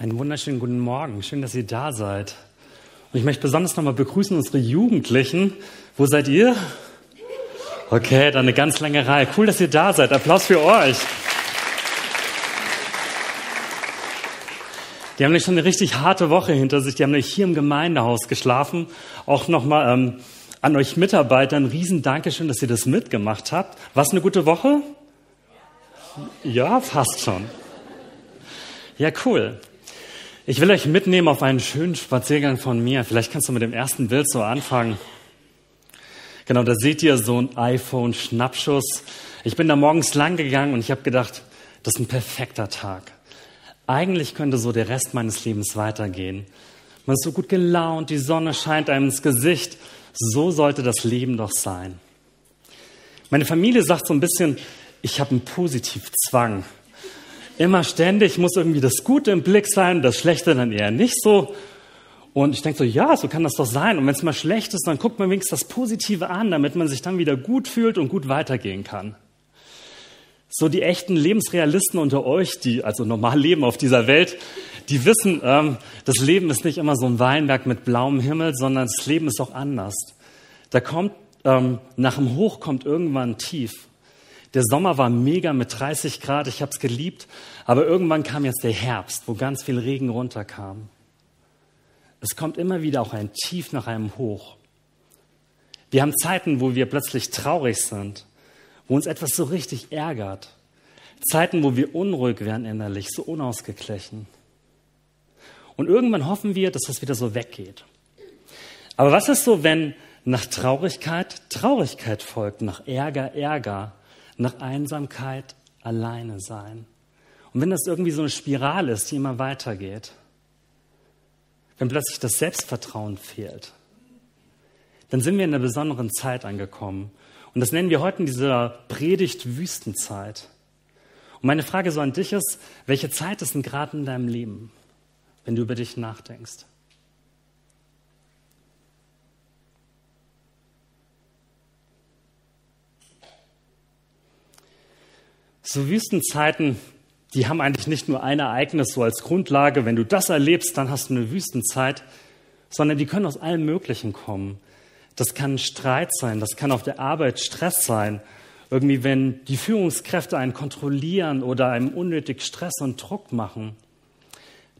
Einen wunderschönen guten Morgen. Schön, dass ihr da seid. Und ich möchte besonders nochmal begrüßen unsere Jugendlichen. Wo seid ihr? Okay, dann eine ganz lange Reihe. Cool, dass ihr da seid. Applaus für euch. Die haben nämlich schon eine richtig harte Woche hinter sich. Die haben nämlich hier im Gemeindehaus geschlafen. Auch nochmal ähm, an euch Mitarbeiter ein riesen Dankeschön, dass ihr das mitgemacht habt. War es eine gute Woche? Ja, fast schon. Ja, cool. Ich will euch mitnehmen auf einen schönen Spaziergang von mir. Vielleicht kannst du mit dem ersten Bild so anfangen. Genau, da seht ihr so ein iPhone-Schnappschuss. Ich bin da morgens lang gegangen und ich habe gedacht, das ist ein perfekter Tag. Eigentlich könnte so der Rest meines Lebens weitergehen. Man ist so gut gelaunt, die Sonne scheint einem ins Gesicht. So sollte das Leben doch sein. Meine Familie sagt so ein bisschen, ich habe einen Positivzwang immer ständig muss irgendwie das Gute im Blick sein, das Schlechte dann eher nicht so. Und ich denke so, ja, so kann das doch sein. Und wenn es mal schlecht ist, dann guckt man wenigstens das Positive an, damit man sich dann wieder gut fühlt und gut weitergehen kann. So die echten Lebensrealisten unter euch, die also normal leben auf dieser Welt, die wissen, ähm, das Leben ist nicht immer so ein Weinberg mit blauem Himmel, sondern das Leben ist auch anders. Da kommt ähm, nach dem Hoch kommt irgendwann tief. Der Sommer war mega mit 30 Grad, ich habe es geliebt, aber irgendwann kam jetzt der Herbst, wo ganz viel Regen runterkam. Es kommt immer wieder auch ein Tief nach einem Hoch. Wir haben Zeiten, wo wir plötzlich traurig sind, wo uns etwas so richtig ärgert. Zeiten, wo wir unruhig werden innerlich, so unausgeglichen. Und irgendwann hoffen wir, dass das wieder so weggeht. Aber was ist so, wenn nach Traurigkeit Traurigkeit folgt, nach Ärger Ärger, nach Einsamkeit alleine sein. Und wenn das irgendwie so eine Spirale ist, die immer weitergeht, wenn plötzlich das Selbstvertrauen fehlt, dann sind wir in einer besonderen Zeit angekommen. Und das nennen wir heute in dieser Predigt Wüstenzeit. Und meine Frage so an dich ist, welche Zeit ist denn gerade in deinem Leben, wenn du über dich nachdenkst? So Wüstenzeiten, die haben eigentlich nicht nur ein Ereignis so als Grundlage, wenn du das erlebst, dann hast du eine Wüstenzeit, sondern die können aus allem Möglichen kommen. Das kann Streit sein, das kann auf der Arbeit Stress sein, irgendwie wenn die Führungskräfte einen kontrollieren oder einem unnötig Stress und Druck machen.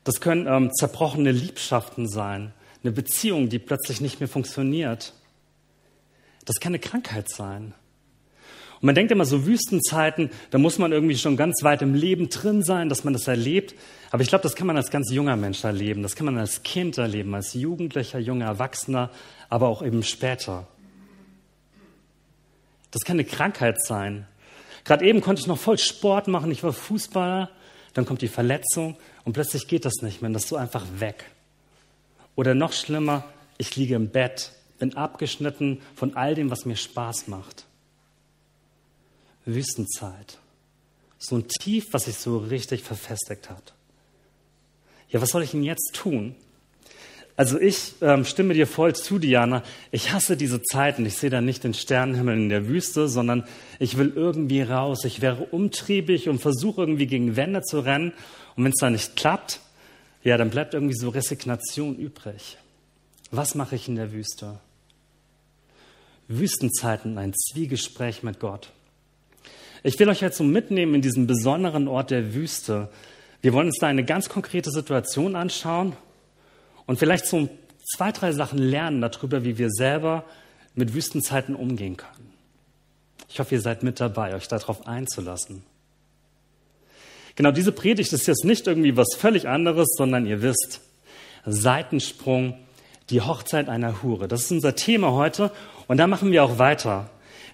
Das können ähm, zerbrochene Liebschaften sein, eine Beziehung, die plötzlich nicht mehr funktioniert. Das kann eine Krankheit sein. Und man denkt immer, so Wüstenzeiten, da muss man irgendwie schon ganz weit im Leben drin sein, dass man das erlebt. Aber ich glaube, das kann man als ganz junger Mensch erleben. Das kann man als Kind erleben, als Jugendlicher, junger Erwachsener, aber auch eben später. Das kann eine Krankheit sein. Gerade eben konnte ich noch voll Sport machen. Ich war Fußballer. Dann kommt die Verletzung und plötzlich geht das nicht mehr. Das ist so einfach weg. Oder noch schlimmer, ich liege im Bett, bin abgeschnitten von all dem, was mir Spaß macht. Wüstenzeit. So ein Tief, was sich so richtig verfestigt hat. Ja, was soll ich denn jetzt tun? Also ich ähm, stimme dir voll zu, Diana. Ich hasse diese Zeiten. Ich sehe da nicht den Sternenhimmel in der Wüste, sondern ich will irgendwie raus. Ich wäre umtriebig und versuche irgendwie gegen Wände zu rennen. Und wenn es da nicht klappt, ja, dann bleibt irgendwie so Resignation übrig. Was mache ich in der Wüste? Wüstenzeiten, ein Zwiegespräch mit Gott. Ich will euch jetzt so mitnehmen in diesen besonderen Ort der Wüste. Wir wollen uns da eine ganz konkrete Situation anschauen und vielleicht so zwei, drei Sachen lernen darüber, wie wir selber mit Wüstenzeiten umgehen können. Ich hoffe, ihr seid mit dabei, euch darauf einzulassen. Genau diese Predigt ist jetzt nicht irgendwie was völlig anderes, sondern ihr wisst, Seitensprung, die Hochzeit einer Hure. Das ist unser Thema heute und da machen wir auch weiter.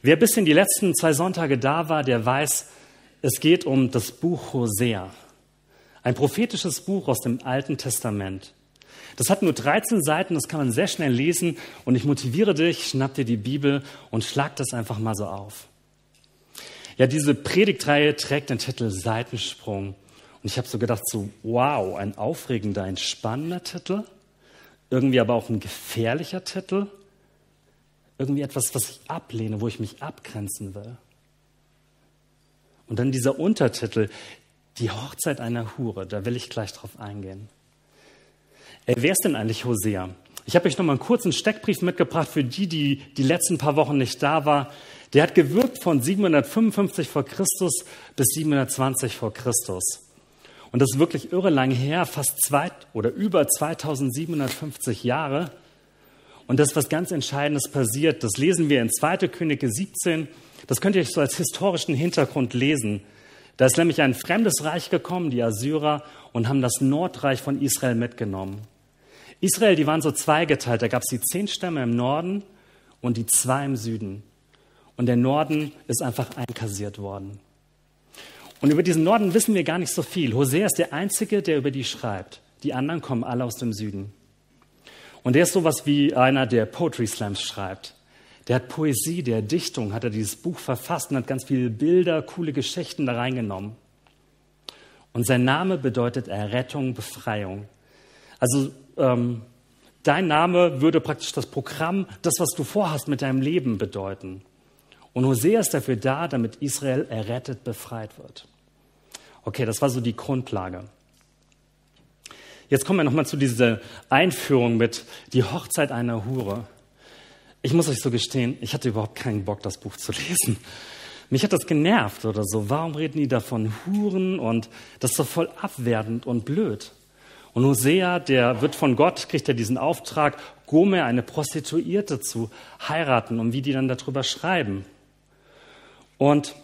Wer bis in die letzten zwei Sonntage da war, der weiß, es geht um das Buch Hosea. Ein prophetisches Buch aus dem Alten Testament. Das hat nur 13 Seiten, das kann man sehr schnell lesen und ich motiviere dich, schnapp dir die Bibel und schlag das einfach mal so auf. Ja, diese Predigtreihe trägt den Titel Seitensprung. Und ich habe so gedacht, so, wow, ein aufregender, ein spannender Titel, irgendwie aber auch ein gefährlicher Titel irgendwie etwas, was ich ablehne, wo ich mich abgrenzen will. Und dann dieser Untertitel, Die Hochzeit einer Hure, da will ich gleich drauf eingehen. Äh, wer ist denn eigentlich Hosea? Ich habe euch noch mal einen kurzen Steckbrief mitgebracht für die, die die letzten paar Wochen nicht da war. Der hat gewirkt von 755 vor Christus bis 720 vor Christus. Und das ist wirklich irre lang her, fast zwei oder über 2750 Jahre. Und das ist was ganz Entscheidendes passiert. Das lesen wir in 2. Könige 17. Das könnt ihr euch so als historischen Hintergrund lesen. Da ist nämlich ein fremdes Reich gekommen, die Assyrer, und haben das Nordreich von Israel mitgenommen. Israel, die waren so zweigeteilt. Da gab es die zehn Stämme im Norden und die zwei im Süden. Und der Norden ist einfach einkassiert worden. Und über diesen Norden wissen wir gar nicht so viel. Hosea ist der Einzige, der über die schreibt. Die anderen kommen alle aus dem Süden. Und der ist sowas wie einer, der Poetry Slams schreibt. Der hat Poesie, der Dichtung, hat er dieses Buch verfasst und hat ganz viele Bilder, coole Geschichten da reingenommen. Und sein Name bedeutet Errettung, Befreiung. Also ähm, dein Name würde praktisch das Programm, das, was du vorhast mit deinem Leben bedeuten. Und Hosea ist dafür da, damit Israel errettet, befreit wird. Okay, das war so die Grundlage. Jetzt kommen wir nochmal zu dieser Einführung mit die Hochzeit einer Hure. Ich muss euch so gestehen, ich hatte überhaupt keinen Bock, das Buch zu lesen. Mich hat das genervt oder so. Warum reden die da von Huren und das ist doch voll abwertend und blöd. Und Hosea, der wird von Gott, kriegt er diesen Auftrag, Gomer, eine Prostituierte, zu heiraten und wie die dann darüber schreiben. Und, ähm,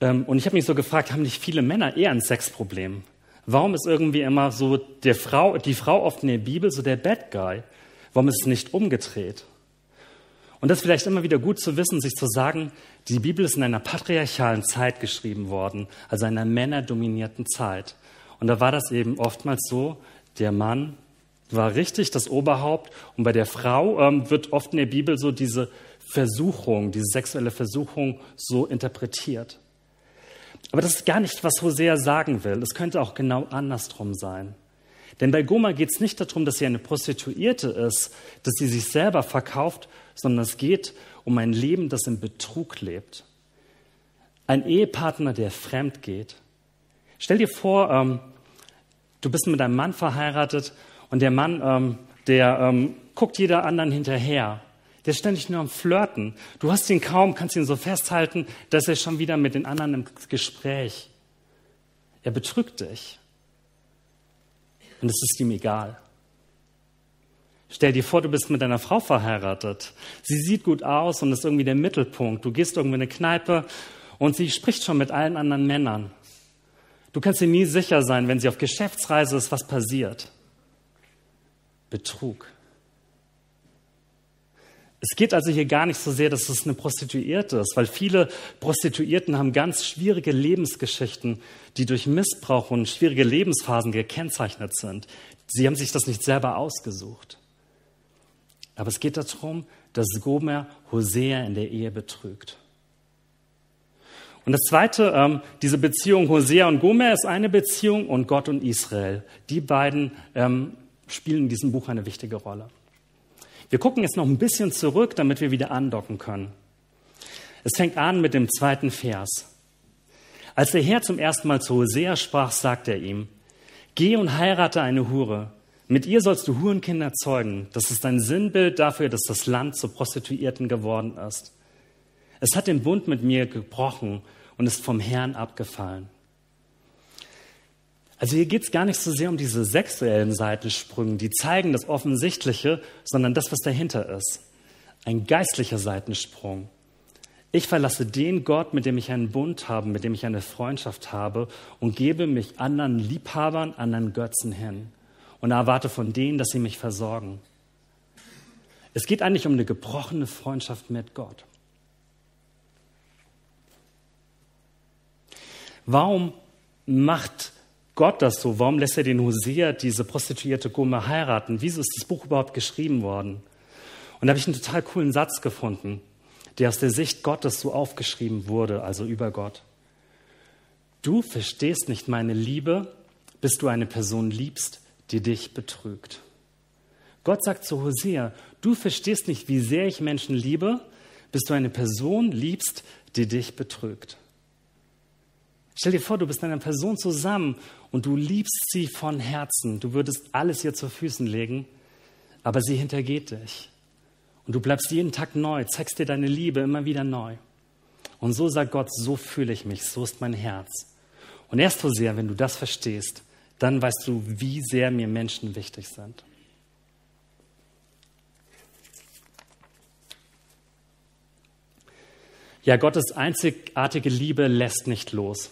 und ich habe mich so gefragt, haben nicht viele Männer eher ein Sexproblem? Warum ist irgendwie immer so der Frau, die Frau oft in der Bibel so der Bad Guy? Warum ist es nicht umgedreht? Und das ist vielleicht immer wieder gut zu wissen, sich zu sagen, die Bibel ist in einer patriarchalen Zeit geschrieben worden, also einer männerdominierten Zeit. Und da war das eben oftmals so, der Mann war richtig das Oberhaupt und bei der Frau ähm, wird oft in der Bibel so diese Versuchung, diese sexuelle Versuchung so interpretiert. Aber das ist gar nicht, was Hosea sagen will. Es könnte auch genau andersrum sein. Denn bei Goma geht es nicht darum, dass sie eine Prostituierte ist, dass sie sich selber verkauft, sondern es geht um ein Leben, das im Betrug lebt. Ein Ehepartner, der fremd geht. Stell dir vor, ähm, du bist mit einem Mann verheiratet und der Mann, ähm, der ähm, guckt jeder anderen hinterher. Der ist ständig nur am Flirten. Du hast ihn kaum, kannst ihn so festhalten, dass er schon wieder mit den anderen im Gespräch. Er betrügt dich. Und es ist ihm egal. Stell dir vor, du bist mit deiner Frau verheiratet. Sie sieht gut aus und ist irgendwie der Mittelpunkt. Du gehst irgendwie in eine Kneipe und sie spricht schon mit allen anderen Männern. Du kannst dir nie sicher sein, wenn sie auf Geschäftsreise ist, was passiert. Betrug. Es geht also hier gar nicht so sehr, dass es eine Prostituierte ist, weil viele Prostituierten haben ganz schwierige Lebensgeschichten, die durch Missbrauch und schwierige Lebensphasen gekennzeichnet sind. Sie haben sich das nicht selber ausgesucht. Aber es geht darum, dass Gomer Hosea in der Ehe betrügt. Und das Zweite, ähm, diese Beziehung Hosea und Gomer ist eine Beziehung und Gott und Israel. Die beiden ähm, spielen in diesem Buch eine wichtige Rolle. Wir gucken jetzt noch ein bisschen zurück, damit wir wieder andocken können. Es fängt an mit dem zweiten Vers. Als der Herr zum ersten Mal zu Hosea sprach, sagte er ihm, Geh und heirate eine Hure. Mit ihr sollst du Hurenkinder zeugen. Das ist ein Sinnbild dafür, dass das Land zu Prostituierten geworden ist. Es hat den Bund mit mir gebrochen und ist vom Herrn abgefallen. Also hier geht es gar nicht so sehr um diese sexuellen Seitensprünge, die zeigen das Offensichtliche, sondern das, was dahinter ist. Ein geistlicher Seitensprung. Ich verlasse den Gott, mit dem ich einen Bund habe, mit dem ich eine Freundschaft habe und gebe mich anderen Liebhabern, anderen Götzen hin und erwarte von denen, dass sie mich versorgen. Es geht eigentlich um eine gebrochene Freundschaft mit Gott. Warum macht Gott das so? Warum lässt er den Hosea diese prostituierte Gomer heiraten? Wieso ist das Buch überhaupt geschrieben worden? Und da habe ich einen total coolen Satz gefunden, der aus der Sicht Gottes so aufgeschrieben wurde, also über Gott. Du verstehst nicht meine Liebe, bis du eine Person liebst, die dich betrügt. Gott sagt zu Hosea, du verstehst nicht, wie sehr ich Menschen liebe, bis du eine Person liebst, die dich betrügt. Stell dir vor, du bist mit einer Person zusammen und du liebst sie von Herzen. Du würdest alles ihr zu Füßen legen, aber sie hintergeht dich. Und du bleibst jeden Tag neu, zeigst dir deine Liebe immer wieder neu. Und so sagt Gott, so fühle ich mich, so ist mein Herz. Und erst so sehr, wenn du das verstehst, dann weißt du, wie sehr mir Menschen wichtig sind. Ja, Gottes einzigartige Liebe lässt nicht los.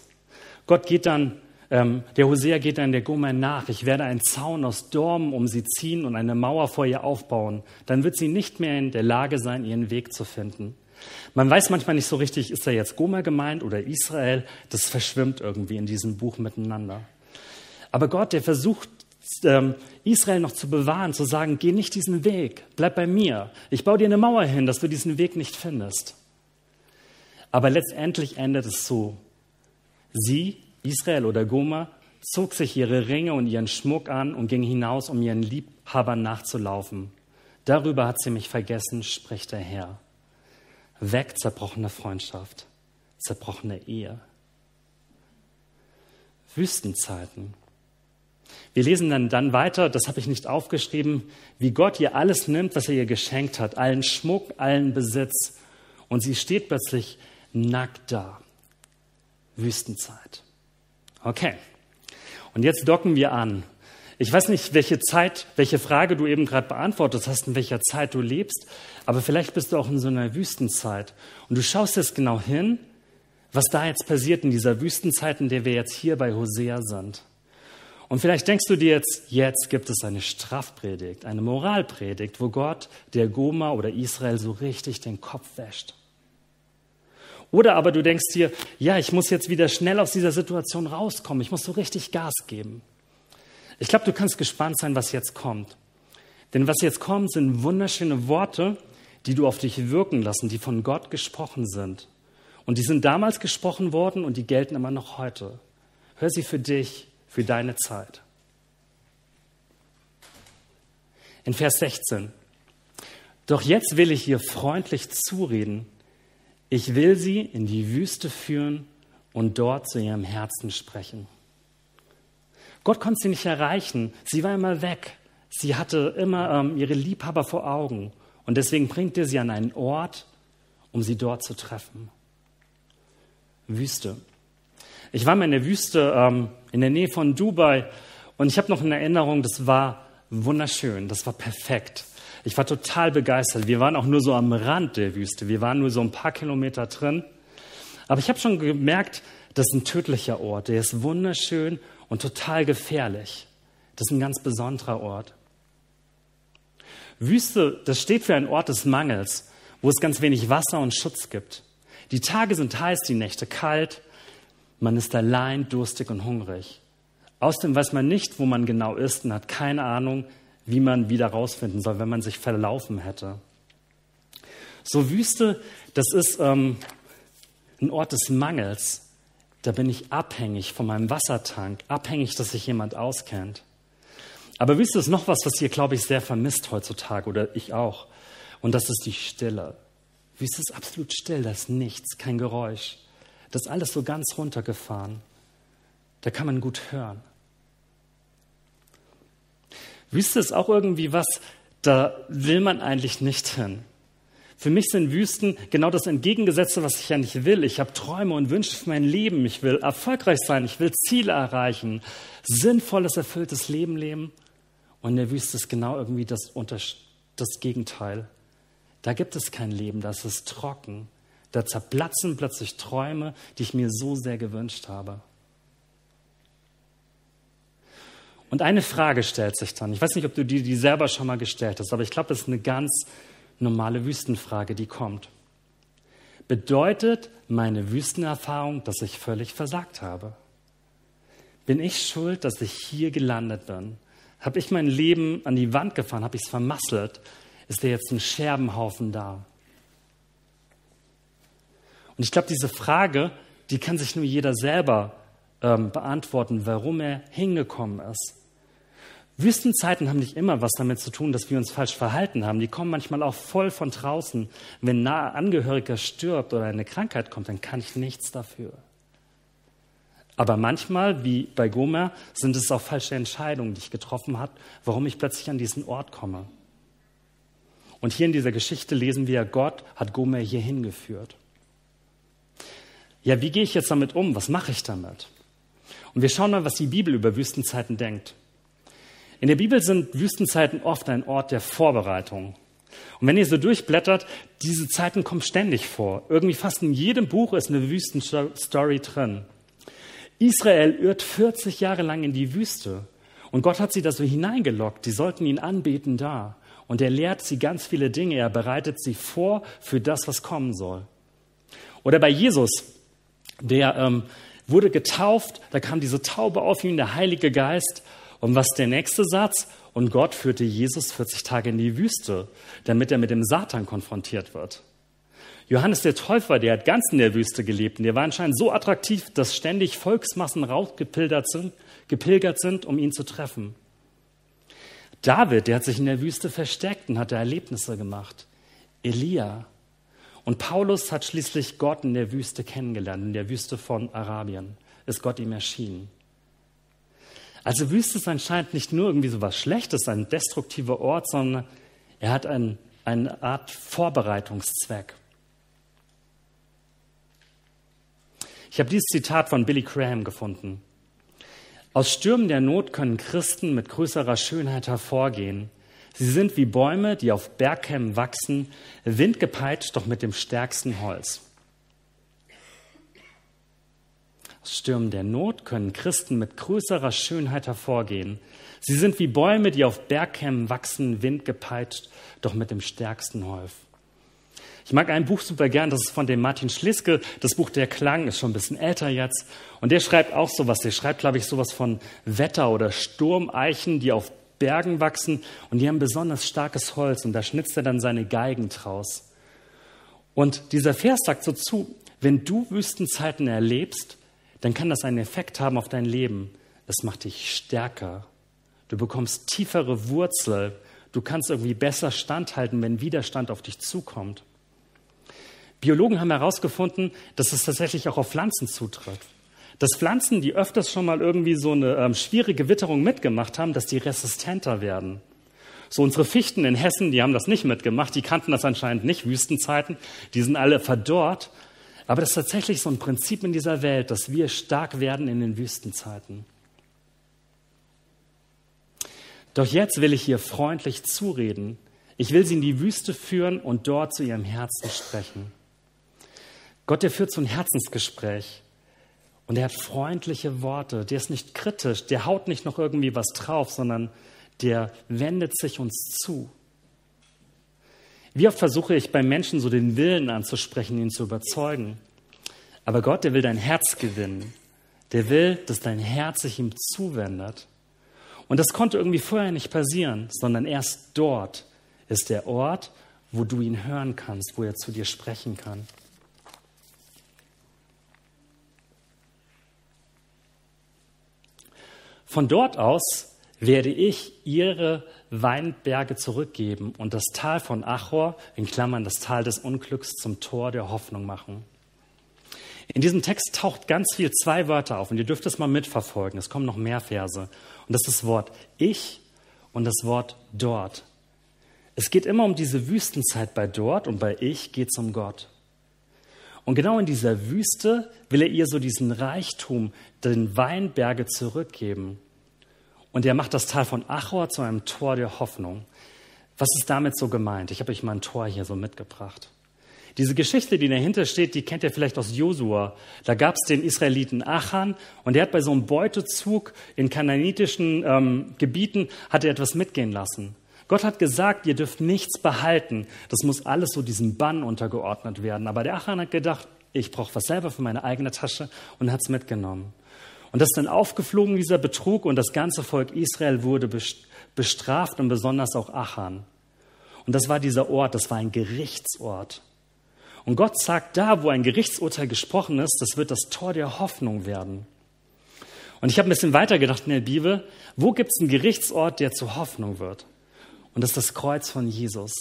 Gott geht dann, ähm, der Hosea geht dann der Gomer nach. Ich werde einen Zaun aus Dormen um sie ziehen und eine Mauer vor ihr aufbauen. Dann wird sie nicht mehr in der Lage sein, ihren Weg zu finden. Man weiß manchmal nicht so richtig, ist da jetzt Gomer gemeint oder Israel. Das verschwimmt irgendwie in diesem Buch miteinander. Aber Gott, der versucht, ähm, Israel noch zu bewahren, zu sagen, geh nicht diesen Weg, bleib bei mir. Ich baue dir eine Mauer hin, dass du diesen Weg nicht findest. Aber letztendlich endet es so. Sie, Israel oder Gomer, zog sich ihre Ringe und ihren Schmuck an und ging hinaus, um ihren Liebhabern nachzulaufen. Darüber hat sie mich vergessen, spricht der Herr. Weg zerbrochene Freundschaft, zerbrochene Ehe. Wüstenzeiten. Wir lesen dann, dann weiter, das habe ich nicht aufgeschrieben, wie Gott ihr alles nimmt, was er ihr geschenkt hat, allen Schmuck, allen Besitz. Und sie steht plötzlich nackt da. Wüstenzeit. Okay. Und jetzt docken wir an. Ich weiß nicht, welche Zeit, welche Frage du eben gerade beantwortet hast, in welcher Zeit du lebst, aber vielleicht bist du auch in so einer Wüstenzeit. Und du schaust jetzt genau hin, was da jetzt passiert in dieser Wüstenzeit, in der wir jetzt hier bei Hosea sind. Und vielleicht denkst du dir jetzt, jetzt gibt es eine Strafpredigt, eine Moralpredigt, wo Gott der Goma oder Israel so richtig den Kopf wäscht. Oder aber du denkst dir, ja, ich muss jetzt wieder schnell aus dieser Situation rauskommen. Ich muss so richtig Gas geben. Ich glaube, du kannst gespannt sein, was jetzt kommt. Denn was jetzt kommt, sind wunderschöne Worte, die du auf dich wirken lassen, die von Gott gesprochen sind. Und die sind damals gesprochen worden und die gelten immer noch heute. Hör sie für dich, für deine Zeit. In Vers 16. Doch jetzt will ich ihr freundlich zureden ich will sie in die Wüste führen und dort zu ihrem Herzen sprechen. Gott konnte sie nicht erreichen. Sie war immer weg. Sie hatte immer ähm, ihre Liebhaber vor Augen. Und deswegen bringt er sie an einen Ort, um sie dort zu treffen. Wüste. Ich war mal in der Wüste ähm, in der Nähe von Dubai und ich habe noch eine Erinnerung, das war wunderschön, das war perfekt. Ich war total begeistert. Wir waren auch nur so am Rand der Wüste. Wir waren nur so ein paar Kilometer drin. Aber ich habe schon gemerkt, das ist ein tödlicher Ort. Der ist wunderschön und total gefährlich. Das ist ein ganz besonderer Ort. Wüste, das steht für einen Ort des Mangels, wo es ganz wenig Wasser und Schutz gibt. Die Tage sind heiß, die Nächte kalt. Man ist allein, durstig und hungrig. Außerdem weiß man nicht, wo man genau ist und hat keine Ahnung, wie man wieder rausfinden soll, wenn man sich verlaufen hätte. So Wüste, das ist ähm, ein Ort des Mangels. Da bin ich abhängig von meinem Wassertank, abhängig, dass sich jemand auskennt. Aber Wüste ist noch was, was ihr, glaube ich, sehr vermisst heutzutage oder ich auch. Und das ist die Stille. Wüste ist absolut still, da ist nichts, kein Geräusch. Das ist alles so ganz runtergefahren. Da kann man gut hören. Wüste ist auch irgendwie was, da will man eigentlich nicht hin. Für mich sind Wüsten genau das Entgegengesetzte, was ich ja nicht will. Ich habe Träume und Wünsche für mein Leben. Ich will erfolgreich sein. Ich will Ziele erreichen. Sinnvolles, erfülltes Leben leben. Und in der Wüste ist genau irgendwie das, das Gegenteil. Da gibt es kein Leben. Das ist trocken. Da zerplatzen plötzlich Träume, die ich mir so sehr gewünscht habe. Und eine Frage stellt sich dann. Ich weiß nicht, ob du dir die selber schon mal gestellt hast, aber ich glaube, das ist eine ganz normale Wüstenfrage, die kommt. Bedeutet meine Wüstenerfahrung, dass ich völlig versagt habe? Bin ich schuld, dass ich hier gelandet bin? Habe ich mein Leben an die Wand gefahren? Habe ich es vermasselt? Ist da jetzt ein Scherbenhaufen da? Und ich glaube, diese Frage, die kann sich nur jeder selber ähm, beantworten, warum er hingekommen ist. Wüstenzeiten haben nicht immer was damit zu tun, dass wir uns falsch verhalten haben. Die kommen manchmal auch voll von draußen. Wenn ein Angehöriger stirbt oder eine Krankheit kommt, dann kann ich nichts dafür. Aber manchmal, wie bei Gomer, sind es auch falsche Entscheidungen, die ich getroffen habe, warum ich plötzlich an diesen Ort komme. Und hier in dieser Geschichte lesen wir, Gott hat Gomer hier hingeführt. Ja, wie gehe ich jetzt damit um? Was mache ich damit? Und wir schauen mal, was die Bibel über Wüstenzeiten denkt. In der Bibel sind Wüstenzeiten oft ein Ort der Vorbereitung. Und wenn ihr so durchblättert, diese Zeiten kommen ständig vor. Irgendwie fast in jedem Buch ist eine Wüstenstory drin. Israel irrt 40 Jahre lang in die Wüste. Und Gott hat sie da so hineingelockt. Die sollten ihn anbeten da. Und er lehrt sie ganz viele Dinge. Er bereitet sie vor für das, was kommen soll. Oder bei Jesus, der ähm, wurde getauft, da kam diese Taube auf ihn, der Heilige Geist. Und was der nächste Satz? Und Gott führte Jesus 40 Tage in die Wüste, damit er mit dem Satan konfrontiert wird. Johannes der Täufer, der hat ganz in der Wüste gelebt und der war anscheinend so attraktiv, dass ständig Volksmassen rausgepilgert sind, gepilgert sind, um ihn zu treffen. David, der hat sich in der Wüste versteckt und hat Erlebnisse gemacht. Elia. Und Paulus hat schließlich Gott in der Wüste kennengelernt, in der Wüste von Arabien ist Gott ihm erschienen. Also Wüste ist anscheinend nicht nur irgendwie so was Schlechtes, ein destruktiver Ort, sondern er hat ein, eine Art Vorbereitungszweck. Ich habe dieses Zitat von Billy Graham gefunden. Aus Stürmen der Not können Christen mit größerer Schönheit hervorgehen. Sie sind wie Bäume, die auf Bergkämmen wachsen, windgepeitscht, doch mit dem stärksten Holz. Aus Stürmen der Not können Christen mit größerer Schönheit hervorgehen. Sie sind wie Bäume, die auf Bergkämmen wachsen, windgepeitscht, doch mit dem stärksten Holz. Ich mag ein Buch super gern, das ist von dem Martin Schliske. Das Buch Der Klang ist schon ein bisschen älter jetzt. Und der schreibt auch sowas. Der schreibt, glaube ich, sowas von Wetter- oder Sturmeichen, die auf Bergen wachsen und die haben besonders starkes Holz. Und da schnitzt er dann seine Geigen draus. Und dieser Vers sagt so zu, wenn du Wüstenzeiten erlebst, dann kann das einen Effekt haben auf dein Leben. Es macht dich stärker. Du bekommst tiefere Wurzel. Du kannst irgendwie besser standhalten, wenn Widerstand auf dich zukommt. Biologen haben herausgefunden, dass es tatsächlich auch auf Pflanzen zutrifft. Dass Pflanzen, die öfters schon mal irgendwie so eine ähm, schwierige Witterung mitgemacht haben, dass die resistenter werden. So unsere Fichten in Hessen, die haben das nicht mitgemacht, die kannten das anscheinend nicht, Wüstenzeiten, die sind alle verdorrt. Aber das ist tatsächlich so ein Prinzip in dieser Welt, dass wir stark werden in den Wüstenzeiten. Doch jetzt will ich hier freundlich zureden. Ich will sie in die Wüste führen und dort zu ihrem Herzen sprechen. Gott, der führt so ein Herzensgespräch. Und er hat freundliche Worte. Der ist nicht kritisch. Der haut nicht noch irgendwie was drauf, sondern der wendet sich uns zu. Wie oft versuche ich bei Menschen so den Willen anzusprechen, ihn zu überzeugen. Aber Gott, der will dein Herz gewinnen. Der will, dass dein Herz sich ihm zuwendet. Und das konnte irgendwie vorher nicht passieren, sondern erst dort ist der Ort, wo du ihn hören kannst, wo er zu dir sprechen kann. Von dort aus werde ich ihre Weinberge zurückgeben und das Tal von Achor, in Klammern das Tal des Unglücks, zum Tor der Hoffnung machen. In diesem Text taucht ganz viel zwei Wörter auf und ihr dürft es mal mitverfolgen. Es kommen noch mehr Verse. Und das ist das Wort ich und das Wort dort. Es geht immer um diese Wüstenzeit bei dort und bei ich geht es um Gott. Und genau in dieser Wüste will er ihr so diesen Reichtum, den Weinberge zurückgeben. Und er macht das Tal von Achor zu einem Tor der Hoffnung. Was ist damit so gemeint? Ich habe euch mal ein Tor hier so mitgebracht. Diese Geschichte, die dahinter steht, die kennt ihr vielleicht aus Josua. Da gab es den Israeliten Achan und der hat bei so einem Beutezug in kananitischen ähm, Gebieten hat er etwas mitgehen lassen. Gott hat gesagt, ihr dürft nichts behalten. Das muss alles so diesem Bann untergeordnet werden. Aber der Achan hat gedacht, ich brauche was selber für meine eigene Tasche und hat es mitgenommen. Und das ist dann aufgeflogen, dieser Betrug, und das ganze Volk Israel wurde bestraft und besonders auch Achan. Und das war dieser Ort, das war ein Gerichtsort. Und Gott sagt, da, wo ein Gerichtsurteil gesprochen ist, das wird das Tor der Hoffnung werden. Und ich habe ein bisschen weiter gedacht in der Bibel, wo gibt es einen Gerichtsort, der zur Hoffnung wird? Und das ist das Kreuz von Jesus.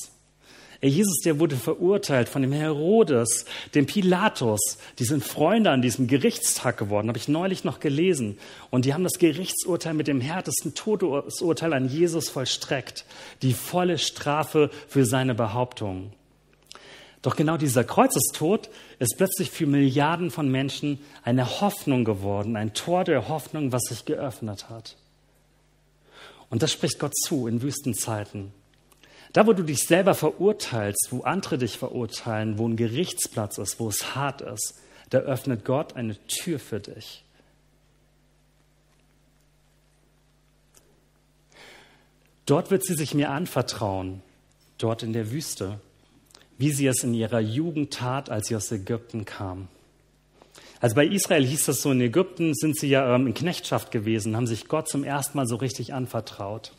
Jesus, der wurde verurteilt von dem Herodes, dem Pilatus. Die sind Freunde an diesem Gerichtstag geworden, habe ich neulich noch gelesen. Und die haben das Gerichtsurteil mit dem härtesten Todesurteil an Jesus vollstreckt. Die volle Strafe für seine Behauptung. Doch genau dieser Kreuzestod ist plötzlich für Milliarden von Menschen eine Hoffnung geworden, ein Tor der Hoffnung, was sich geöffnet hat. Und das spricht Gott zu in Wüstenzeiten. Da, wo du dich selber verurteilst, wo andere dich verurteilen, wo ein Gerichtsplatz ist, wo es hart ist, da öffnet Gott eine Tür für dich. Dort wird sie sich mir anvertrauen, dort in der Wüste, wie sie es in ihrer Jugend tat, als sie aus Ägypten kam. Also bei Israel hieß das so, in Ägypten sind sie ja ähm, in Knechtschaft gewesen, haben sich Gott zum ersten Mal so richtig anvertraut.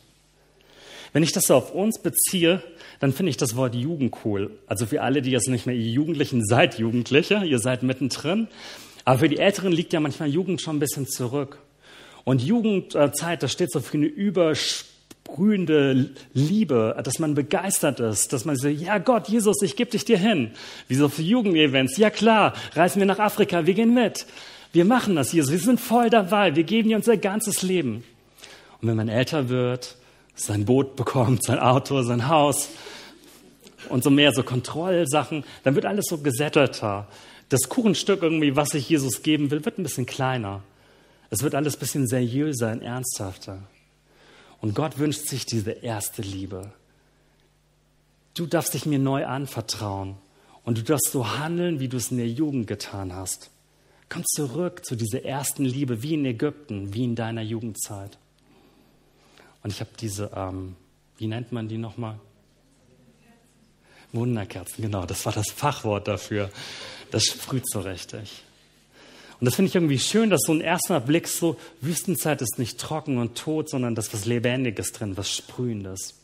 Wenn ich das so auf uns beziehe, dann finde ich das Wort Jugend cool. Also für alle, die jetzt nicht mehr Jugendlichen seid, Jugendliche, ihr seid mittendrin. Aber für die Älteren liegt ja manchmal Jugend schon ein bisschen zurück. Und Jugendzeit, das steht so für eine übersprühende Liebe, dass man begeistert ist, dass man so, ja Gott, Jesus, ich gebe dich dir hin. Wie so für Jugendevents, ja klar, reisen wir nach Afrika, wir gehen mit. Wir machen das, Jesus, wir sind voll dabei, wir geben dir unser ganzes Leben. Und wenn man älter wird, sein Boot bekommt, sein Auto, sein Haus und so mehr so Kontrollsachen, dann wird alles so gesättelter. Das Kuchenstück irgendwie, was ich Jesus geben will, wird ein bisschen kleiner. Es wird alles ein bisschen seriöser und ernsthafter. Und Gott wünscht sich diese erste Liebe. Du darfst dich mir neu anvertrauen und du darfst so handeln, wie du es in der Jugend getan hast. Komm zurück zu dieser ersten Liebe, wie in Ägypten, wie in deiner Jugendzeit. Und ich habe diese, ähm, wie nennt man die nochmal? Wunderkerzen, genau, das war das Fachwort dafür. Das sprüht so richtig. Und das finde ich irgendwie schön, dass so ein erster Blick so, Wüstenzeit ist nicht trocken und tot, sondern das was Lebendiges drin, was Sprühendes.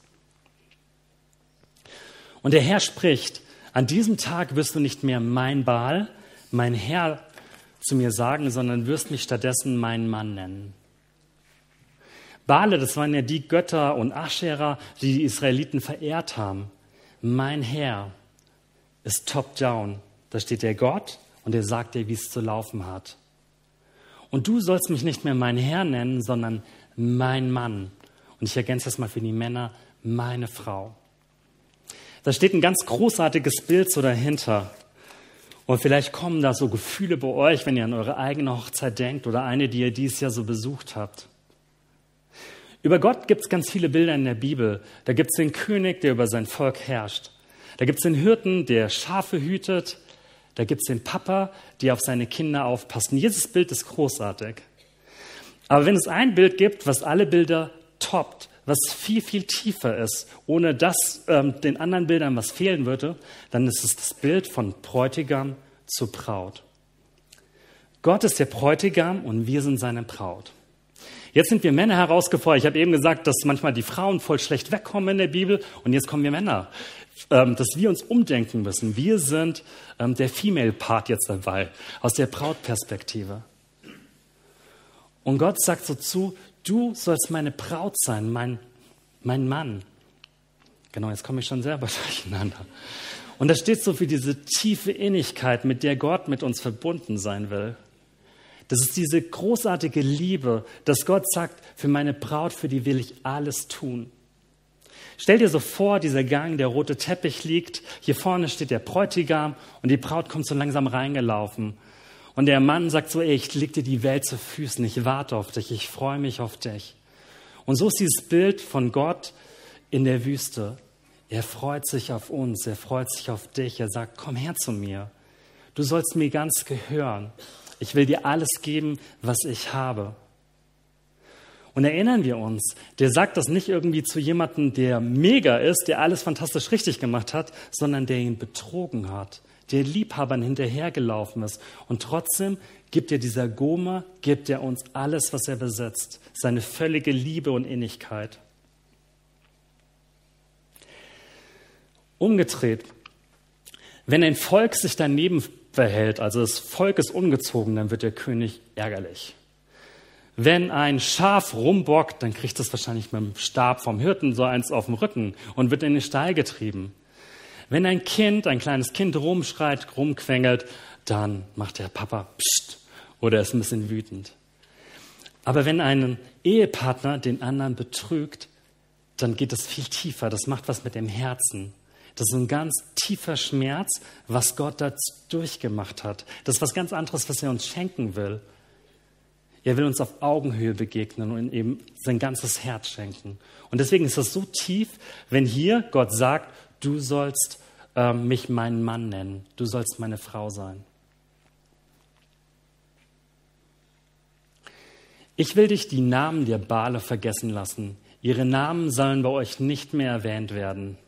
Und der Herr spricht, an diesem Tag wirst du nicht mehr mein Baal, mein Herr zu mir sagen, sondern wirst mich stattdessen meinen Mann nennen. Bale, das waren ja die Götter und Ascherer, die die Israeliten verehrt haben. Mein Herr ist top-down. Da steht der Gott und er sagt dir, wie es zu laufen hat. Und du sollst mich nicht mehr mein Herr nennen, sondern mein Mann. Und ich ergänze das mal für die Männer, meine Frau. Da steht ein ganz großartiges Bild so dahinter. Und vielleicht kommen da so Gefühle bei euch, wenn ihr an eure eigene Hochzeit denkt oder eine, die ihr dieses Jahr so besucht habt. Über Gott gibt es ganz viele Bilder in der Bibel. Da gibt es den König, der über sein Volk herrscht. Da gibt es den Hirten, der Schafe hütet. Da gibt es den Papa, der auf seine Kinder aufpasst. Und jedes Bild ist großartig. Aber wenn es ein Bild gibt, was alle Bilder toppt, was viel, viel tiefer ist, ohne dass ähm, den anderen Bildern was fehlen würde, dann ist es das Bild von Bräutigam zu Braut. Gott ist der Bräutigam und wir sind seine Braut. Jetzt sind wir Männer herausgefordert. Ich habe eben gesagt, dass manchmal die Frauen voll schlecht wegkommen in der Bibel und jetzt kommen wir Männer. Ähm, dass wir uns umdenken müssen. Wir sind ähm, der Female Part jetzt dabei, aus der Brautperspektive. Und Gott sagt so zu, du sollst meine Braut sein, mein, mein Mann. Genau, jetzt komme ich schon selber durcheinander. Und das steht so für diese tiefe Innigkeit, mit der Gott mit uns verbunden sein will. Das ist diese großartige Liebe, dass Gott sagt, für meine Braut, für die will ich alles tun. Stell dir so vor, dieser Gang, der rote Teppich liegt, hier vorne steht der Bräutigam und die Braut kommt so langsam reingelaufen. Und der Mann sagt so, ey, ich leg dir die Welt zu Füßen, ich warte auf dich, ich freue mich auf dich. Und so ist dieses Bild von Gott in der Wüste. Er freut sich auf uns, er freut sich auf dich, er sagt, komm her zu mir. Du sollst mir ganz gehören. Ich will dir alles geben, was ich habe. Und erinnern wir uns, der sagt das nicht irgendwie zu jemandem, der mega ist, der alles fantastisch richtig gemacht hat, sondern der ihn betrogen hat, der Liebhabern hinterhergelaufen ist. Und trotzdem gibt er dieser Goma, gibt er uns alles, was er besitzt, seine völlige Liebe und Innigkeit. Umgedreht, wenn ein Volk sich daneben verhält, also das Volk ist ungezogen, dann wird der König ärgerlich. Wenn ein Schaf rumbockt, dann kriegt es wahrscheinlich mit dem Stab vom Hirten so eins auf dem Rücken und wird in den Stall getrieben. Wenn ein Kind, ein kleines Kind rumschreit, rumquengelt, dann macht der Papa Psst oder ist ein bisschen wütend. Aber wenn ein Ehepartner den anderen betrügt, dann geht das viel tiefer. Das macht was mit dem Herzen. Das ist ein ganz tiefer Schmerz, was Gott da durchgemacht hat. Das ist was ganz anderes, was er uns schenken will. Er will uns auf Augenhöhe begegnen und ihm sein ganzes Herz schenken. Und deswegen ist das so tief, wenn hier Gott sagt, du sollst äh, mich meinen Mann nennen, du sollst meine Frau sein. Ich will dich die Namen der Bale vergessen lassen. Ihre Namen sollen bei euch nicht mehr erwähnt werden.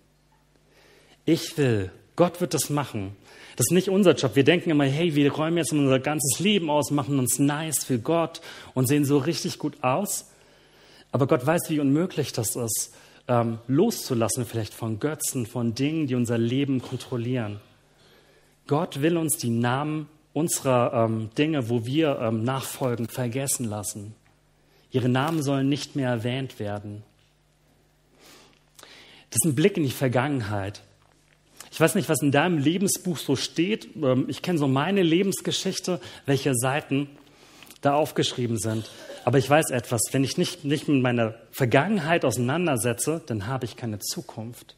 Ich will, Gott wird das machen. Das ist nicht unser Job. Wir denken immer, hey, wir räumen jetzt unser ganzes Leben aus, machen uns nice für Gott und sehen so richtig gut aus. Aber Gott weiß, wie unmöglich das ist, ähm, loszulassen, vielleicht von Götzen, von Dingen, die unser Leben kontrollieren. Gott will uns die Namen unserer ähm, Dinge, wo wir ähm, nachfolgen, vergessen lassen. Ihre Namen sollen nicht mehr erwähnt werden. Das ist ein Blick in die Vergangenheit. Ich weiß nicht, was in deinem Lebensbuch so steht. Ähm, ich kenne so meine Lebensgeschichte, welche Seiten da aufgeschrieben sind. Aber ich weiß etwas, wenn ich nicht, nicht mit meiner Vergangenheit auseinandersetze, dann habe ich keine Zukunft.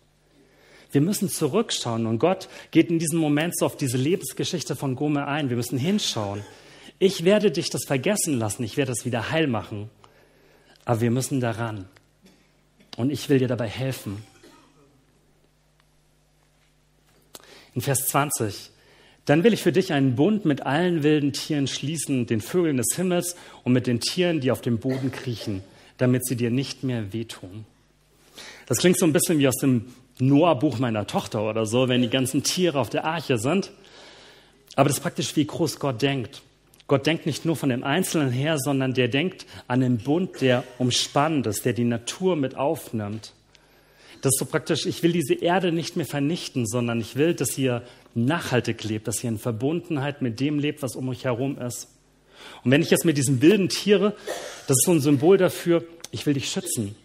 Wir müssen zurückschauen und Gott geht in diesem Moment so auf diese Lebensgeschichte von Gome ein. Wir müssen hinschauen. Ich werde dich das vergessen lassen, ich werde es wieder heil machen. Aber wir müssen daran. Und ich will dir dabei helfen. In Vers 20. Dann will ich für dich einen Bund mit allen wilden Tieren schließen, den Vögeln des Himmels und mit den Tieren, die auf dem Boden kriechen, damit sie dir nicht mehr wehtun. Das klingt so ein bisschen wie aus dem Noah-Buch meiner Tochter oder so, wenn die ganzen Tiere auf der Arche sind. Aber das ist praktisch, wie groß Gott denkt. Gott denkt nicht nur von dem Einzelnen her, sondern der denkt an den Bund, der umspannend ist, der die Natur mit aufnimmt. Das ist so praktisch, ich will diese Erde nicht mehr vernichten, sondern ich will, dass ihr nachhaltig lebt, dass ihr in Verbundenheit mit dem lebt, was um euch herum ist. Und wenn ich jetzt mit diesen wilden Tiere, das ist so ein Symbol dafür, ich will dich schützen.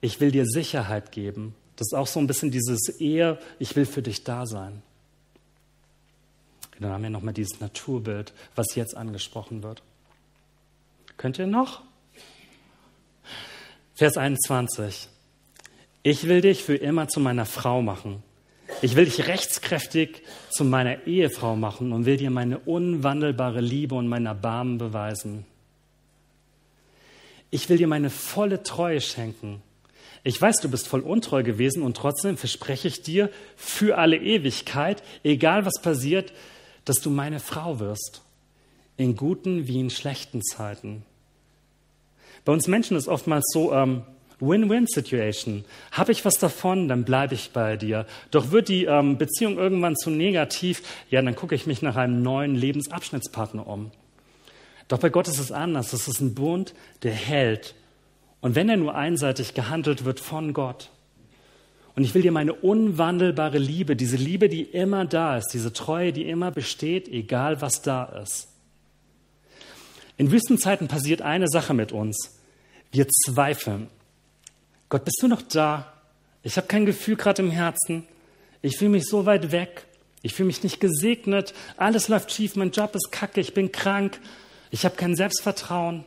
Ich will dir Sicherheit geben. Das ist auch so ein bisschen dieses Ehe, ich will für dich da sein. Dann haben wir nochmal dieses Naturbild, was jetzt angesprochen wird. Könnt ihr noch? Vers 21. Ich will dich für immer zu meiner Frau machen. Ich will dich rechtskräftig zu meiner Ehefrau machen und will dir meine unwandelbare Liebe und mein Erbarmen beweisen. Ich will dir meine volle Treue schenken. Ich weiß, du bist voll untreu gewesen und trotzdem verspreche ich dir für alle Ewigkeit, egal was passiert, dass du meine Frau wirst. In guten wie in schlechten Zeiten. Bei uns Menschen ist oftmals so, ähm, Win-Win-Situation. Habe ich was davon, dann bleibe ich bei dir. Doch wird die ähm, Beziehung irgendwann zu negativ, ja, dann gucke ich mich nach einem neuen Lebensabschnittspartner um. Doch bei Gott ist es anders. Es ist ein Bund, der hält. Und wenn er nur einseitig gehandelt wird von Gott. Und ich will dir meine unwandelbare Liebe, diese Liebe, die immer da ist, diese Treue, die immer besteht, egal was da ist. In Wüstenzeiten passiert eine Sache mit uns. Wir zweifeln. Gott, bist du noch da? Ich habe kein Gefühl gerade im Herzen. Ich fühle mich so weit weg. Ich fühle mich nicht gesegnet. Alles läuft schief. Mein Job ist kacke. Ich bin krank. Ich habe kein Selbstvertrauen.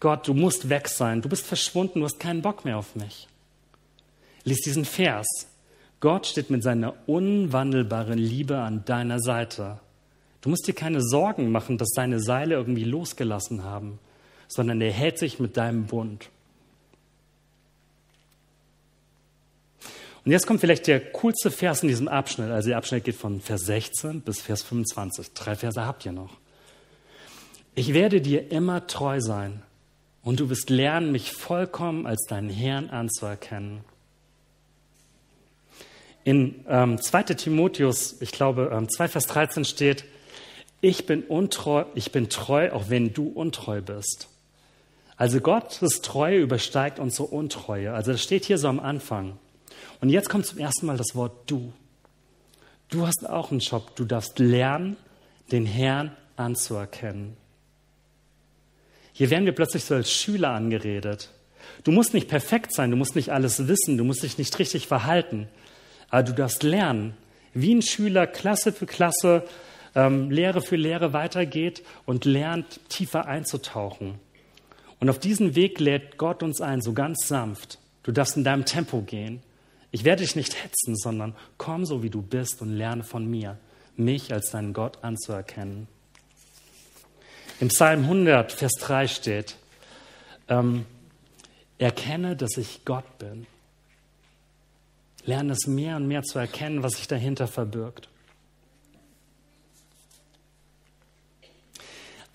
Gott, du musst weg sein. Du bist verschwunden. Du hast keinen Bock mehr auf mich. Lies diesen Vers. Gott steht mit seiner unwandelbaren Liebe an deiner Seite. Du musst dir keine Sorgen machen, dass seine Seile irgendwie losgelassen haben, sondern er hält sich mit deinem Bund. Und jetzt kommt vielleicht der coolste Vers in diesem Abschnitt. Also der Abschnitt geht von Vers 16 bis Vers 25. Drei Verse habt ihr noch. Ich werde dir immer treu sein und du wirst lernen, mich vollkommen als deinen Herrn anzuerkennen. In ähm, 2. Timotheus, ich glaube, ähm, 2 Vers 13 steht, ich bin untreu, ich bin treu, auch wenn du untreu bist. Also Gottes Treue übersteigt unsere Untreue. Also das steht hier so am Anfang. Und jetzt kommt zum ersten Mal das Wort du. Du hast auch einen Job. Du darfst lernen, den Herrn anzuerkennen. Hier werden wir plötzlich so als Schüler angeredet. Du musst nicht perfekt sein, du musst nicht alles wissen, du musst dich nicht richtig verhalten. Aber du darfst lernen, wie ein Schüler Klasse für Klasse, ähm, Lehre für Lehre weitergeht und lernt, tiefer einzutauchen. Und auf diesen Weg lädt Gott uns ein, so ganz sanft. Du darfst in deinem Tempo gehen. Ich werde dich nicht hetzen, sondern komm so, wie du bist und lerne von mir, mich als deinen Gott anzuerkennen. Im Psalm 100, Vers 3 steht, ähm, erkenne, dass ich Gott bin. Lerne es mehr und mehr zu erkennen, was sich dahinter verbirgt.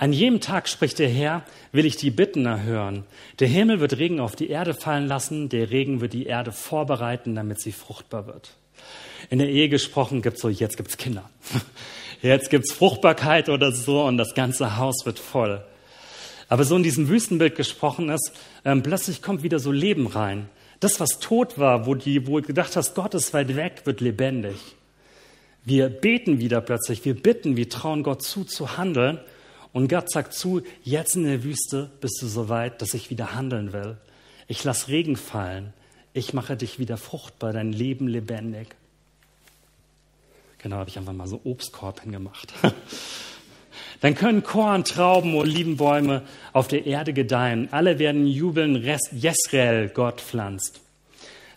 An jedem Tag, spricht der Herr, will ich die Bitten erhören. Der Himmel wird Regen auf die Erde fallen lassen, der Regen wird die Erde vorbereiten, damit sie fruchtbar wird. In der Ehe gesprochen gibt es so, jetzt gibt es Kinder. Jetzt gibt es Fruchtbarkeit oder so und das ganze Haus wird voll. Aber so in diesem Wüstenbild gesprochen ist, ähm, plötzlich kommt wieder so Leben rein. Das, was tot war, wo, die, wo du gedacht hast, Gott ist weit weg, wird lebendig. Wir beten wieder plötzlich, wir bitten, wir trauen Gott zu, zu handeln. Und Gott sagt zu, jetzt in der Wüste bist du so weit, dass ich wieder handeln will. Ich lass Regen fallen. Ich mache dich wieder fruchtbar, dein Leben lebendig. Genau, habe ich einfach mal so Obstkorb hingemacht. Dann können Korn, Trauben, Olivenbäume auf der Erde gedeihen. Alle werden jubeln, Jesrael Gott pflanzt.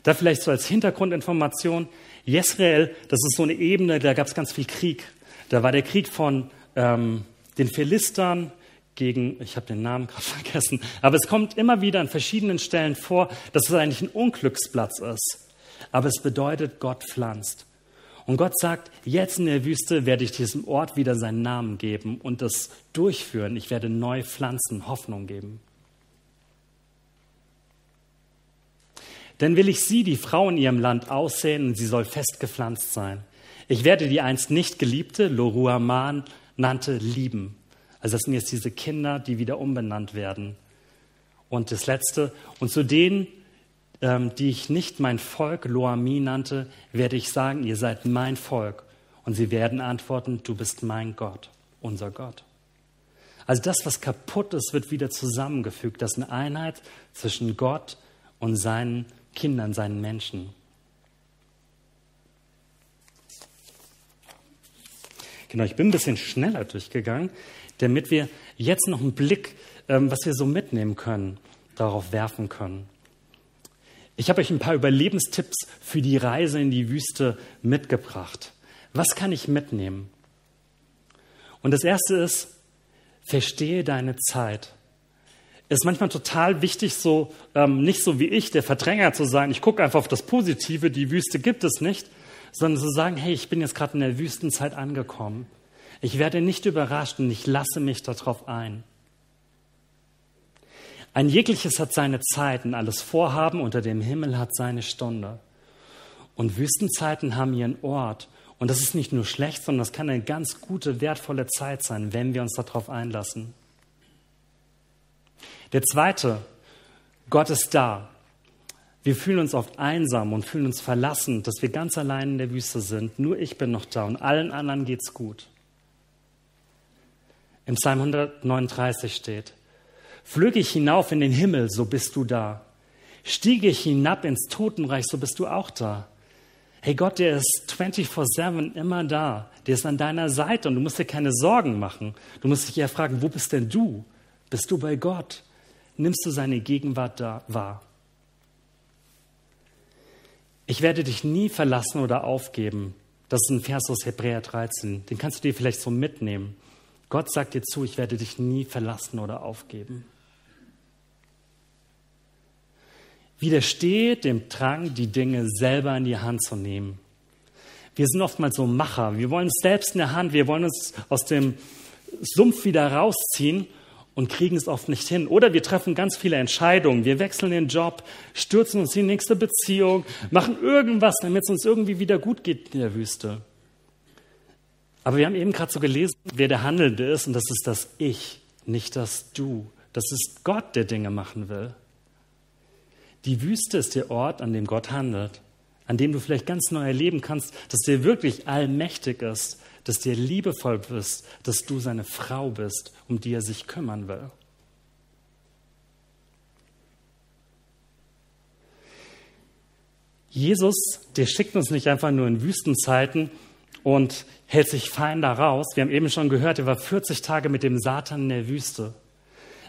Da vielleicht so als Hintergrundinformation. Jesrael, das ist so eine Ebene, da gab es ganz viel Krieg. Da war der Krieg von ähm, den Philistern gegen, ich habe den Namen gerade vergessen, aber es kommt immer wieder an verschiedenen Stellen vor, dass es eigentlich ein Unglücksplatz ist. Aber es bedeutet, Gott pflanzt. Und Gott sagt, jetzt in der Wüste werde ich diesem Ort wieder seinen Namen geben und das durchführen. Ich werde neu pflanzen, Hoffnung geben. Denn will ich sie, die Frau in ihrem Land, aussehen und sie soll festgepflanzt sein. Ich werde die einst nicht geliebte, Loruaman, nannte lieben. Also das sind jetzt diese Kinder, die wieder umbenannt werden. Und das Letzte, und zu denen, ähm, die ich nicht mein Volk Loami nannte, werde ich sagen, ihr seid mein Volk. Und sie werden antworten, du bist mein Gott, unser Gott. Also das, was kaputt ist, wird wieder zusammengefügt. Das ist eine Einheit zwischen Gott und seinen Kindern, seinen Menschen. Genau, ich bin ein bisschen schneller durchgegangen, damit wir jetzt noch einen Blick, ähm, was wir so mitnehmen können, darauf werfen können. Ich habe euch ein paar Überlebenstipps für die Reise in die Wüste mitgebracht. Was kann ich mitnehmen? Und das erste ist, verstehe deine Zeit. Es ist manchmal total wichtig, so ähm, nicht so wie ich, der Verdränger zu sein. Ich gucke einfach auf das Positive, die Wüste gibt es nicht sondern zu sagen, hey, ich bin jetzt gerade in der Wüstenzeit angekommen. Ich werde nicht überrascht und ich lasse mich darauf ein. Ein jegliches hat seine Zeit und alles Vorhaben unter dem Himmel hat seine Stunde. Und Wüstenzeiten haben ihren Ort. Und das ist nicht nur schlecht, sondern das kann eine ganz gute, wertvolle Zeit sein, wenn wir uns darauf einlassen. Der zweite, Gott ist da. Wir fühlen uns oft einsam und fühlen uns verlassen, dass wir ganz allein in der Wüste sind. Nur ich bin noch da und allen anderen geht's gut. Im Psalm 139 steht, Flöge ich hinauf in den Himmel, so bist du da. Stiege ich hinab ins Totenreich, so bist du auch da. Hey Gott, der ist 24-7 immer da. Der ist an deiner Seite und du musst dir keine Sorgen machen. Du musst dich eher fragen, wo bist denn du? Bist du bei Gott? Nimmst du seine Gegenwart da wahr? Ich werde dich nie verlassen oder aufgeben. Das ist ein Vers aus Hebräer 13. Den kannst du dir vielleicht so mitnehmen. Gott sagt dir zu, ich werde dich nie verlassen oder aufgeben. Widerstehe dem Drang, die Dinge selber in die Hand zu nehmen. Wir sind oftmals so Macher. Wir wollen es selbst in der Hand. Wir wollen uns aus dem Sumpf wieder rausziehen und kriegen es oft nicht hin. Oder wir treffen ganz viele Entscheidungen. Wir wechseln den Job, stürzen uns in die nächste Beziehung, machen irgendwas, damit es uns irgendwie wieder gut geht in der Wüste. Aber wir haben eben gerade so gelesen, wer der Handelnde ist, und das ist das Ich, nicht das Du. Das ist Gott, der Dinge machen will. Die Wüste ist der Ort, an dem Gott handelt, an dem du vielleicht ganz neu erleben kannst, dass der wirklich allmächtig ist, dass dir liebevoll bist, dass du seine Frau bist, um die er sich kümmern will. Jesus, der schickt uns nicht einfach nur in Wüstenzeiten und hält sich fein da raus. Wir haben eben schon gehört, er war 40 Tage mit dem Satan in der Wüste.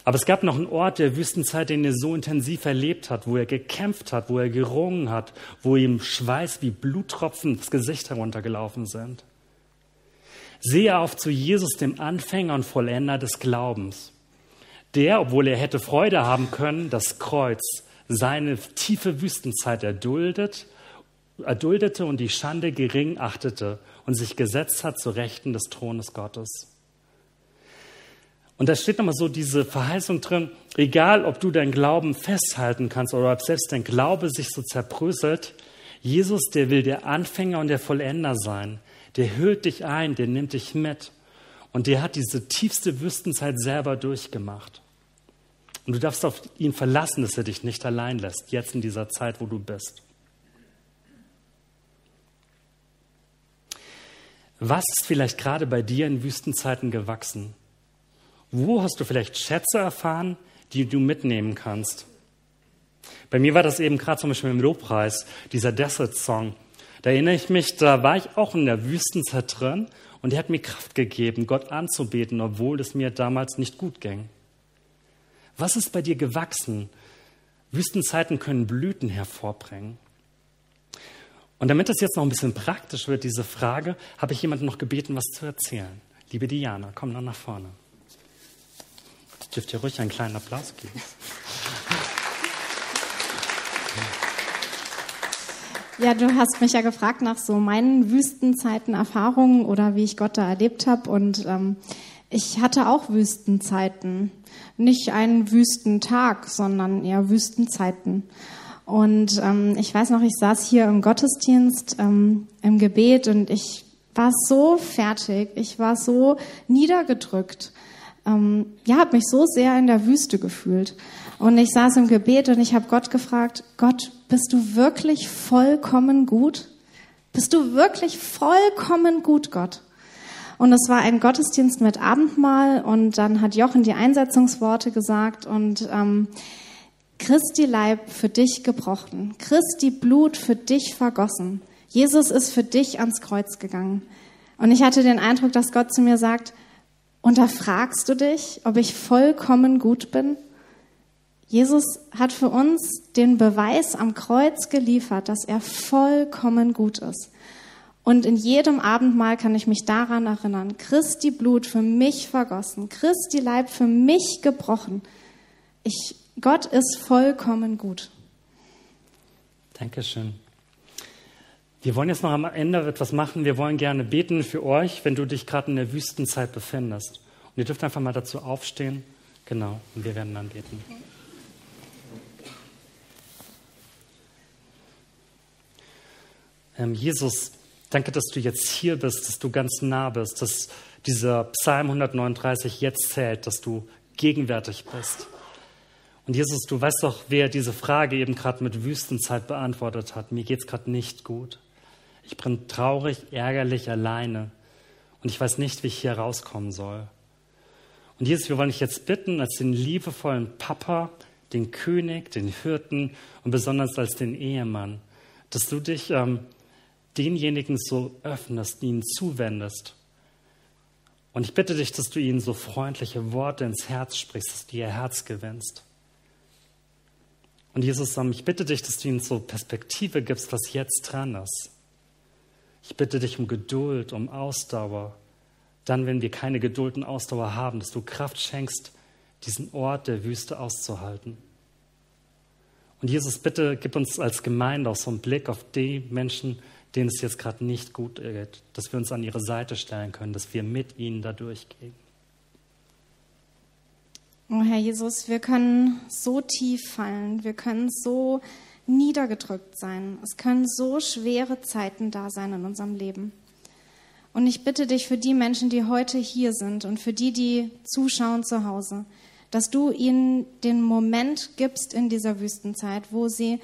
Aber es gab noch einen Ort der Wüstenzeit, den er so intensiv erlebt hat, wo er gekämpft hat, wo er gerungen hat, wo ihm Schweiß wie Bluttropfen das Gesicht heruntergelaufen sind. Sehe auf zu Jesus, dem Anfänger und Vollender des Glaubens. Der, obwohl er hätte Freude haben können, das Kreuz, seine tiefe Wüstenzeit erduldet, erduldete und die Schande gering achtete und sich gesetzt hat zu Rechten des Thrones Gottes. Und da steht nochmal so diese Verheißung drin, egal ob du deinen Glauben festhalten kannst oder ob selbst dein Glaube sich so zerbröselt, Jesus, der will der Anfänger und der Vollender sein. Der hüllt dich ein, der nimmt dich mit. Und der hat diese tiefste Wüstenzeit selber durchgemacht. Und du darfst auf ihn verlassen, dass er dich nicht allein lässt, jetzt in dieser Zeit, wo du bist. Was ist vielleicht gerade bei dir in Wüstenzeiten gewachsen? Wo hast du vielleicht Schätze erfahren, die du mitnehmen kannst? Bei mir war das eben gerade zum Beispiel im Lobpreis, dieser Desert Song. Da erinnere ich mich, da war ich auch in der Wüstenzeit drin und er hat mir Kraft gegeben, Gott anzubeten, obwohl es mir damals nicht gut ging. Was ist bei dir gewachsen? Wüstenzeiten können Blüten hervorbringen. Und damit es jetzt noch ein bisschen praktisch wird, diese Frage, habe ich jemanden noch gebeten, was zu erzählen. Liebe Diana, komm noch nach vorne. Dürft ihr ruhig einen kleinen Applaus geben? Ja, du hast mich ja gefragt nach so meinen Wüstenzeiten, Erfahrungen oder wie ich Gott da erlebt habe. Und ähm, ich hatte auch Wüstenzeiten. Nicht einen Wüstentag, sondern eher Wüstenzeiten. Und ähm, ich weiß noch, ich saß hier im Gottesdienst ähm, im Gebet und ich war so fertig, ich war so niedergedrückt ähm, ja, habe mich so sehr in der Wüste gefühlt. Und ich saß im Gebet und ich habe Gott gefragt, Gott, bist du wirklich vollkommen gut? Bist du wirklich vollkommen gut, Gott? Und es war ein Gottesdienst mit Abendmahl und dann hat Jochen die Einsetzungsworte gesagt und ähm, Christi Leib für dich gebrochen, Christi Blut für dich vergossen. Jesus ist für dich ans Kreuz gegangen. Und ich hatte den Eindruck, dass Gott zu mir sagt, und da fragst du dich, ob ich vollkommen gut bin? Jesus hat für uns den Beweis am Kreuz geliefert, dass er vollkommen gut ist. Und in jedem Abendmahl kann ich mich daran erinnern, Christi Blut für mich vergossen, Christi Leib für mich gebrochen. Ich, Gott ist vollkommen gut. Dankeschön. Wir wollen jetzt noch am Ende etwas machen. Wir wollen gerne beten für euch, wenn du dich gerade in der Wüstenzeit befindest. Und ihr dürft einfach mal dazu aufstehen. Genau, und wir werden dann beten. Ähm, Jesus, danke, dass du jetzt hier bist, dass du ganz nah bist, dass dieser Psalm 139 jetzt zählt, dass du gegenwärtig bist. Und Jesus, du weißt doch, wer diese Frage eben gerade mit Wüstenzeit beantwortet hat. Mir geht es gerade nicht gut. Ich bin traurig, ärgerlich, alleine und ich weiß nicht, wie ich hier rauskommen soll. Und Jesus, wir wollen dich jetzt bitten, als den liebevollen Papa, den König, den Hirten und besonders als den Ehemann, dass du dich ähm, denjenigen so öffnest, ihnen zuwendest. Und ich bitte dich, dass du ihnen so freundliche Worte ins Herz sprichst, dass du ihr Herz gewinnst. Und Jesus, ähm, ich bitte dich, dass du ihnen so Perspektive gibst, was jetzt dran ist. Ich bitte dich um Geduld, um Ausdauer. Dann, wenn wir keine Geduld und Ausdauer haben, dass du Kraft schenkst, diesen Ort der Wüste auszuhalten. Und Jesus, bitte gib uns als Gemeinde auch so einen Blick auf die Menschen, denen es jetzt gerade nicht gut geht, dass wir uns an ihre Seite stellen können, dass wir mit ihnen da durchgehen. Oh Herr Jesus, wir können so tief fallen, wir können so niedergedrückt sein. Es können so schwere Zeiten da sein in unserem Leben. Und ich bitte dich für die Menschen, die heute hier sind und für die, die zuschauen zu Hause, dass du ihnen den Moment gibst in dieser Wüstenzeit, wo sie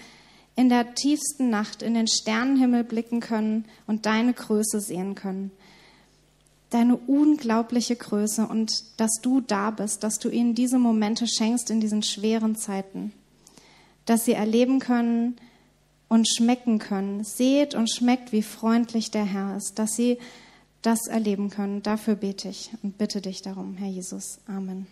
in der tiefsten Nacht in den Sternenhimmel blicken können und deine Größe sehen können. Deine unglaubliche Größe und dass du da bist, dass du ihnen diese Momente schenkst in diesen schweren Zeiten dass sie erleben können, und schmecken können. Seht und schmeckt, wie freundlich der Herr ist, dass sie das erleben können. Dafür bete ich und bitte dich darum, Herr Jesus. Amen.